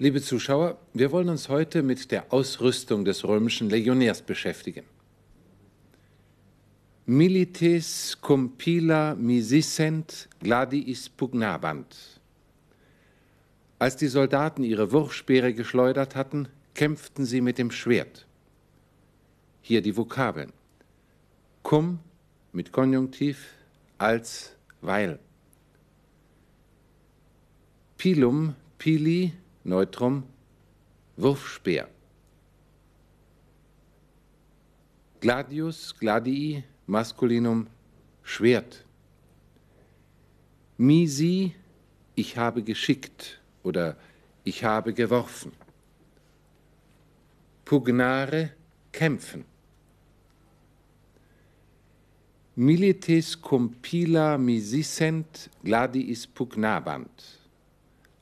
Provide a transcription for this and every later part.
Liebe Zuschauer, wir wollen uns heute mit der Ausrüstung des römischen Legionärs beschäftigen. Milites compila misissent gladiis pugnabant. Als die Soldaten ihre Wurfspeere geschleudert hatten, kämpften sie mit dem Schwert. Hier die Vokabeln. Cum mit Konjunktiv als weil. Pilum, pili, Neutrum, Wurfspeer. Gladius, gladii, Maskulinum, Schwert. Misi, ich habe geschickt oder ich habe geworfen. Pugnare, kämpfen. Milites compila misissent gladiis pugnabant.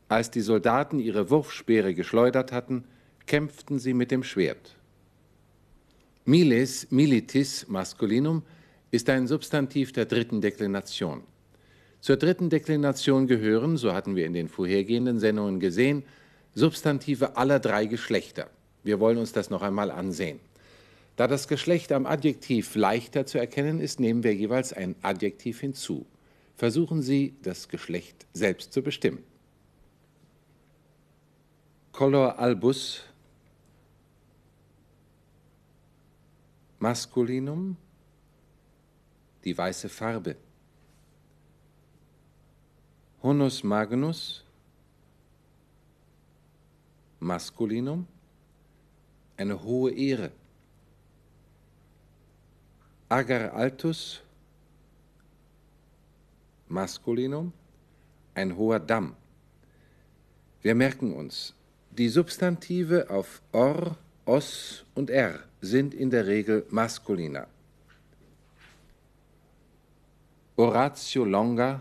Als die Soldaten ihre Wurfspeere geschleudert hatten, kämpften sie mit dem Schwert. Miles, militis, maskulinum, ist ein Substantiv der dritten Deklination. Zur dritten Deklination gehören, so hatten wir in den vorhergehenden Sendungen gesehen, Substantive aller drei Geschlechter. Wir wollen uns das noch einmal ansehen. Da das Geschlecht am Adjektiv leichter zu erkennen ist, nehmen wir jeweils ein Adjektiv hinzu. Versuchen Sie, das Geschlecht selbst zu bestimmen. Color albus Maskulinum die weiße Farbe. Honus magnus Maskulinum eine hohe Ehre. Agar altus Maskulinum ein hoher Damm. Wir merken uns, die Substantive auf or, os und r sind in der Regel maskuliner. Oratio longa,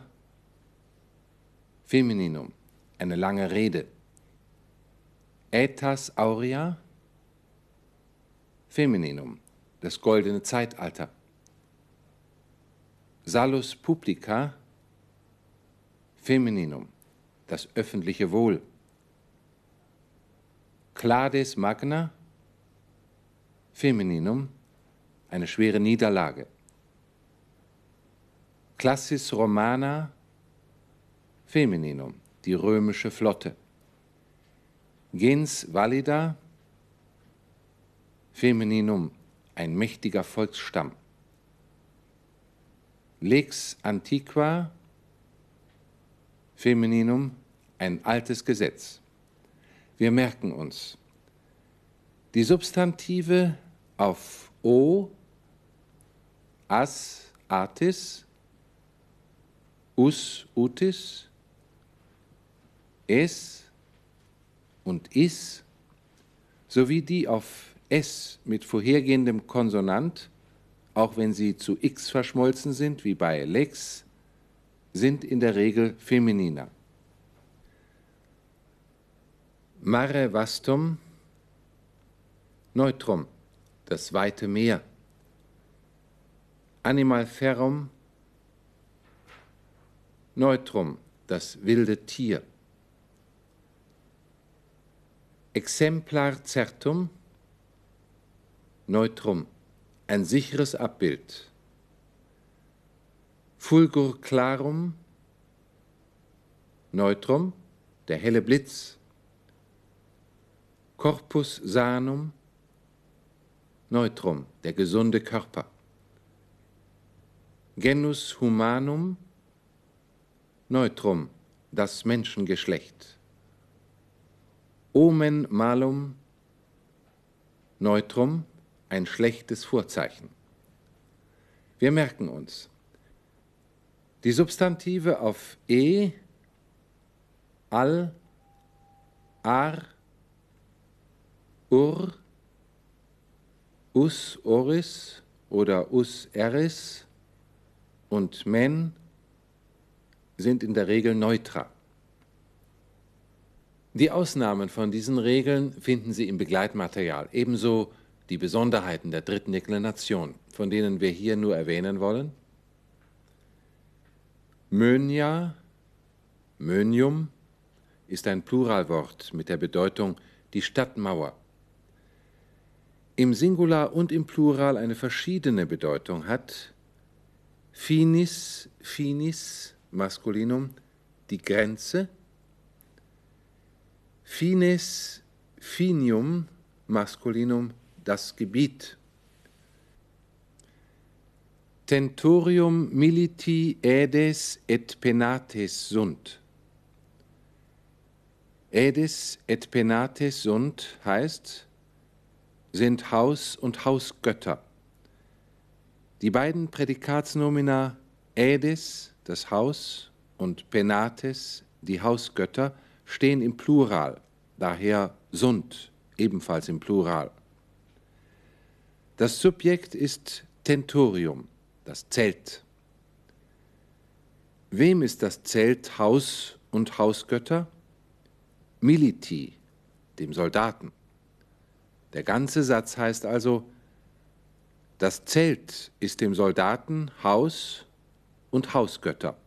Femininum, eine lange Rede. Aetas aurea, Femininum, das goldene Zeitalter. Salus publica, Femininum, das öffentliche Wohl. Clades magna, Femininum, eine schwere Niederlage. Classis Romana Femininum, die römische Flotte. Gens Valida Femininum, ein mächtiger Volksstamm. Lex Antiqua Femininum, ein altes Gesetz. Wir merken uns, die Substantive auf O, As, Artis, us, utis, es und is, sowie die auf s mit vorhergehendem Konsonant, auch wenn sie zu x verschmolzen sind, wie bei lex, sind in der Regel femininer. Mare vastum, neutrum, das weite Meer. Animal ferrum, Neutrum, das wilde Tier. Exemplar certum, Neutrum, ein sicheres Abbild. Fulgur clarum, Neutrum, der helle Blitz. Corpus sanum, Neutrum, der gesunde Körper. Genus humanum, Neutrum, das Menschengeschlecht. Omen malum, Neutrum, ein schlechtes Vorzeichen. Wir merken uns, die Substantive auf e, al, ar, ur, us oris oder us eris und men sind in der Regel neutral. Die Ausnahmen von diesen Regeln finden Sie im Begleitmaterial, ebenso die Besonderheiten der dritten Deklination, von denen wir hier nur erwähnen wollen. Mönia, Mönium, ist ein Pluralwort mit der Bedeutung die Stadtmauer. Im Singular und im Plural eine verschiedene Bedeutung hat finis, finis, Maskulinum, die Grenze, fines, finium, Maskulinum, das Gebiet. Tentorium militi edes et penates sunt. Edes et penates sunt heißt, sind Haus und Hausgötter. Die beiden Prädikatsnomina Edes, das Haus, und Penates, die Hausgötter, stehen im Plural, daher sunt, ebenfalls im Plural. Das Subjekt ist Tentorium, das Zelt. Wem ist das Zelt Haus und Hausgötter? Militi, dem Soldaten. Der ganze Satz heißt also, das Zelt ist dem Soldaten Haus und Hausgötter.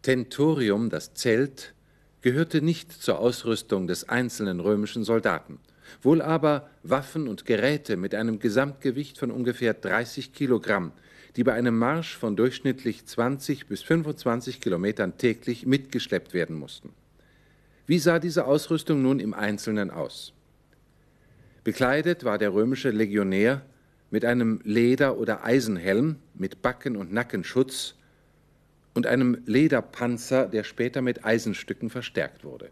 Tentorium, das Zelt, gehörte nicht zur Ausrüstung des einzelnen römischen Soldaten wohl aber Waffen und Geräte mit einem Gesamtgewicht von ungefähr 30 Kilogramm, die bei einem Marsch von durchschnittlich 20 bis 25 Kilometern täglich mitgeschleppt werden mussten. Wie sah diese Ausrüstung nun im Einzelnen aus? Bekleidet war der römische Legionär mit einem Leder- oder Eisenhelm mit Backen- und Nackenschutz und einem Lederpanzer, der später mit Eisenstücken verstärkt wurde.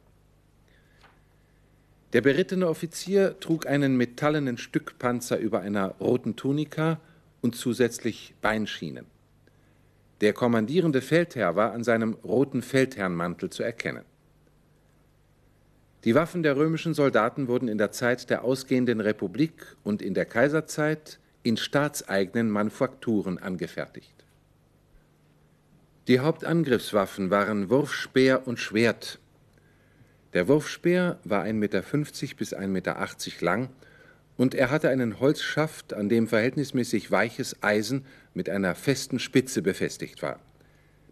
Der berittene Offizier trug einen metallenen Stückpanzer über einer roten Tunika und zusätzlich Beinschienen. Der kommandierende Feldherr war an seinem roten Feldherrnmantel zu erkennen. Die Waffen der römischen Soldaten wurden in der Zeit der ausgehenden Republik und in der Kaiserzeit in staatseigenen Manufakturen angefertigt. Die Hauptangriffswaffen waren Wurfspeer und Schwert, der Wurfspeer war 1,50 Meter bis 1,80 Meter lang und er hatte einen Holzschaft, an dem verhältnismäßig weiches Eisen mit einer festen Spitze befestigt war.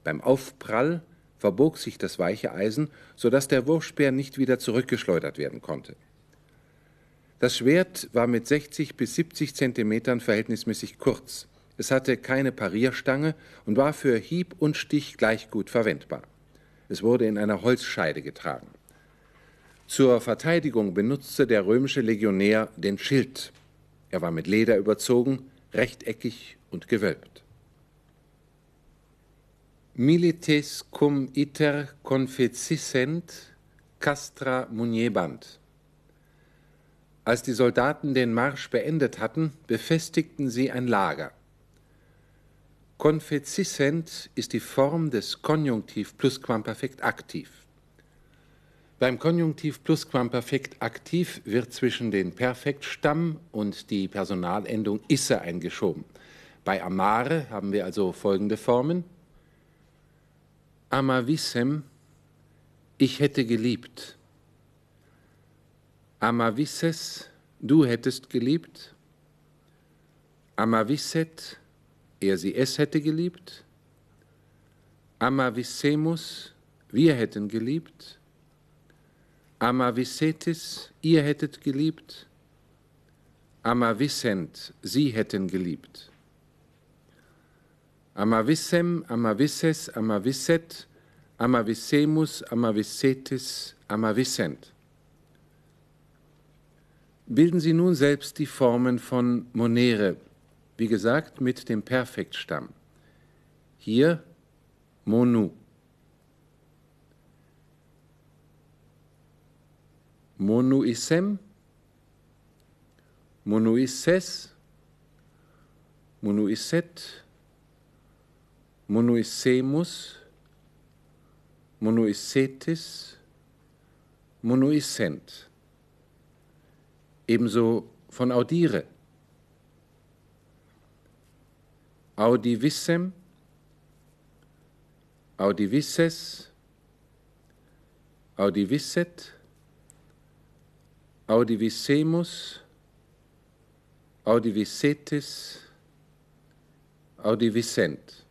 Beim Aufprall verbog sich das weiche Eisen, so dass der Wurfspeer nicht wieder zurückgeschleudert werden konnte. Das Schwert war mit 60 bis 70 Zentimetern verhältnismäßig kurz. Es hatte keine Parierstange und war für Hieb und Stich gleich gut verwendbar. Es wurde in einer Holzscheide getragen. Zur Verteidigung benutzte der römische Legionär den Schild. Er war mit Leder überzogen, rechteckig und gewölbt. Milites cum iter confecissent castra muniebant. Als die Soldaten den Marsch beendet hatten, befestigten sie ein Lager. Confecissent ist die Form des Konjunktiv Plusquamperfekt aktiv. Beim Konjunktiv Plusquamperfekt aktiv wird zwischen den Perfektstamm und die Personalendung isse eingeschoben. Bei amare haben wir also folgende Formen. Amavissem, ich hätte geliebt. Amavisses, du hättest geliebt. Amavisset, er sie es hätte geliebt. Amavissemus, wir hätten geliebt. Amavisetis, ihr hättet geliebt. Amavissent, sie hätten geliebt. Amavissem, Amavisses, Amavisset, Amavissemus, Amavissetis, Amavissent. Bilden Sie nun selbst die Formen von Monere, wie gesagt mit dem Perfektstamm. Hier Monu. monuissem, monuisses, monuisset, monuissemus, monuissetis, monuissent. Ebenso von audire. Audivissem, audivisses, audivisset, Audivissemus, Audivissetis, Audivissent.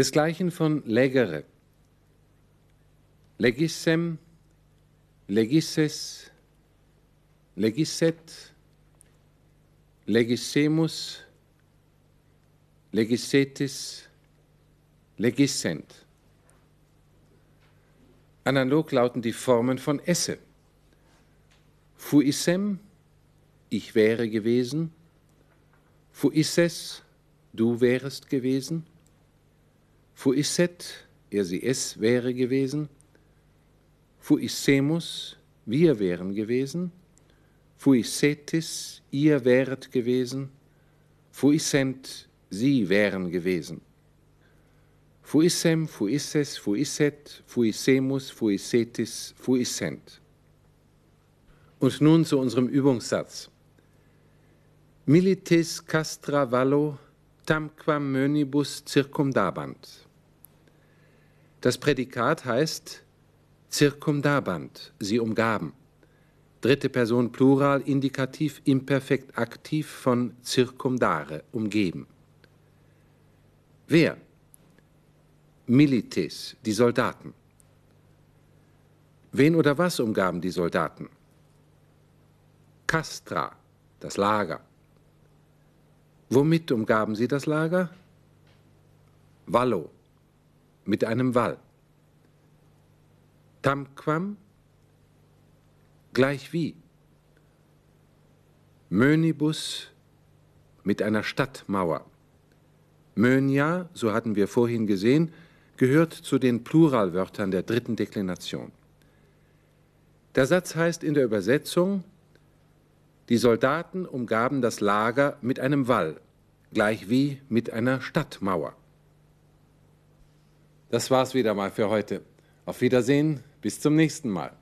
Desgleichen von legere. Legissem, legisses, legisset, legissemus, legissetis, legissent. Analog lauten die Formen von esse. Fuissem, ich wäre gewesen. Fuisses, du wärest gewesen. Fuisset, er sie es wäre gewesen. Fuissemus, wir wären gewesen. Fuissetis, ihr wäret gewesen. Fuissent, sie wären gewesen. Fuissem, fuisses, fuisset, fuissemus, fuissetis, fuissent. Und nun zu unserem Übungssatz. Milites castra vallo tamquam mönibus circumdabant. Das Prädikat heißt circumdabant, sie umgaben. Dritte Person Plural, Indikativ, Imperfekt, Aktiv von circumdare, umgeben. Wer? Milites, die Soldaten. Wen oder was umgaben die Soldaten? Castra, das Lager. Womit umgaben sie das Lager? Wallo, mit einem Wall. Tamquam, gleich wie. Mönibus, mit einer Stadtmauer. Mönia, so hatten wir vorhin gesehen, gehört zu den Pluralwörtern der dritten Deklination. Der Satz heißt in der Übersetzung, die Soldaten umgaben das Lager mit einem Wall, gleich wie mit einer Stadtmauer. Das war's wieder mal für heute. Auf Wiedersehen, bis zum nächsten Mal.